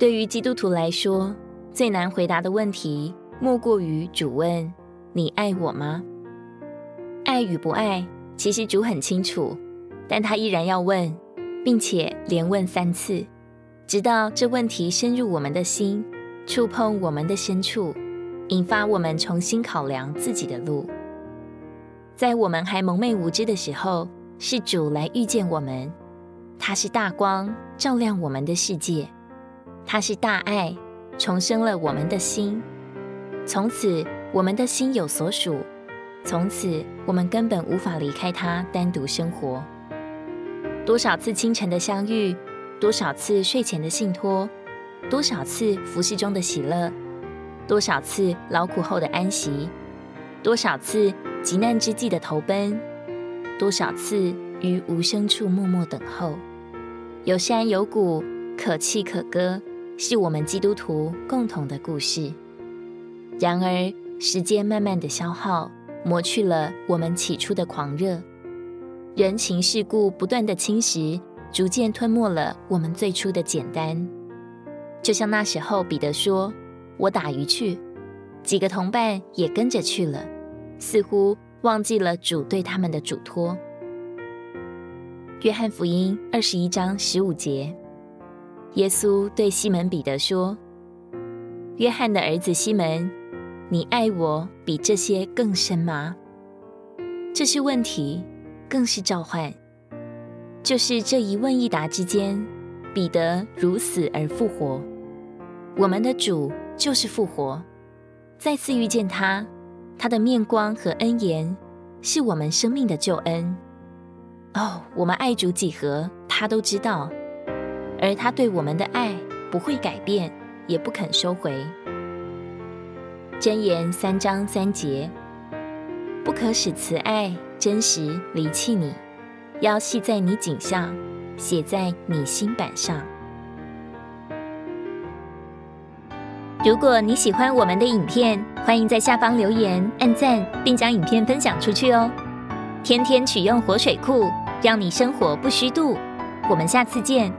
对于基督徒来说，最难回答的问题，莫过于主问：“你爱我吗？”爱与不爱，其实主很清楚，但他依然要问，并且连问三次，直到这问题深入我们的心，触碰我们的深处，引发我们重新考量自己的路。在我们还蒙昧无知的时候，是主来遇见我们，他是大光，照亮我们的世界。他是大爱，重生了我们的心。从此，我们的心有所属。从此，我们根本无法离开他单独生活。多少次清晨的相遇，多少次睡前的信托，多少次服侍中的喜乐，多少次劳苦后的安息，多少次急难之际的投奔，多少次于无声处默默等候。有山有谷，可泣可歌。是我们基督徒共同的故事。然而，时间慢慢的消耗，磨去了我们起初的狂热；人情世故不断的侵蚀，逐渐吞没了我们最初的简单。就像那时候，彼得说：“我打鱼去。”几个同伴也跟着去了，似乎忘记了主对他们的嘱托。约翰福音二十一章十五节。耶稣对西门彼得说：“约翰的儿子西门，你爱我比这些更深吗？”这是问题，更是召唤。就是这一问一答之间，彼得如死而复活。我们的主就是复活，再次遇见他，他的面光和恩言是我们生命的救恩。哦，我们爱主几何，他都知道。而他对我们的爱不会改变，也不肯收回。箴言三章三节，不可使慈爱真实离弃你，要系在你颈上，写在你心版上。如果你喜欢我们的影片，欢迎在下方留言、按赞，并将影片分享出去哦。天天取用活水库，让你生活不虚度。我们下次见。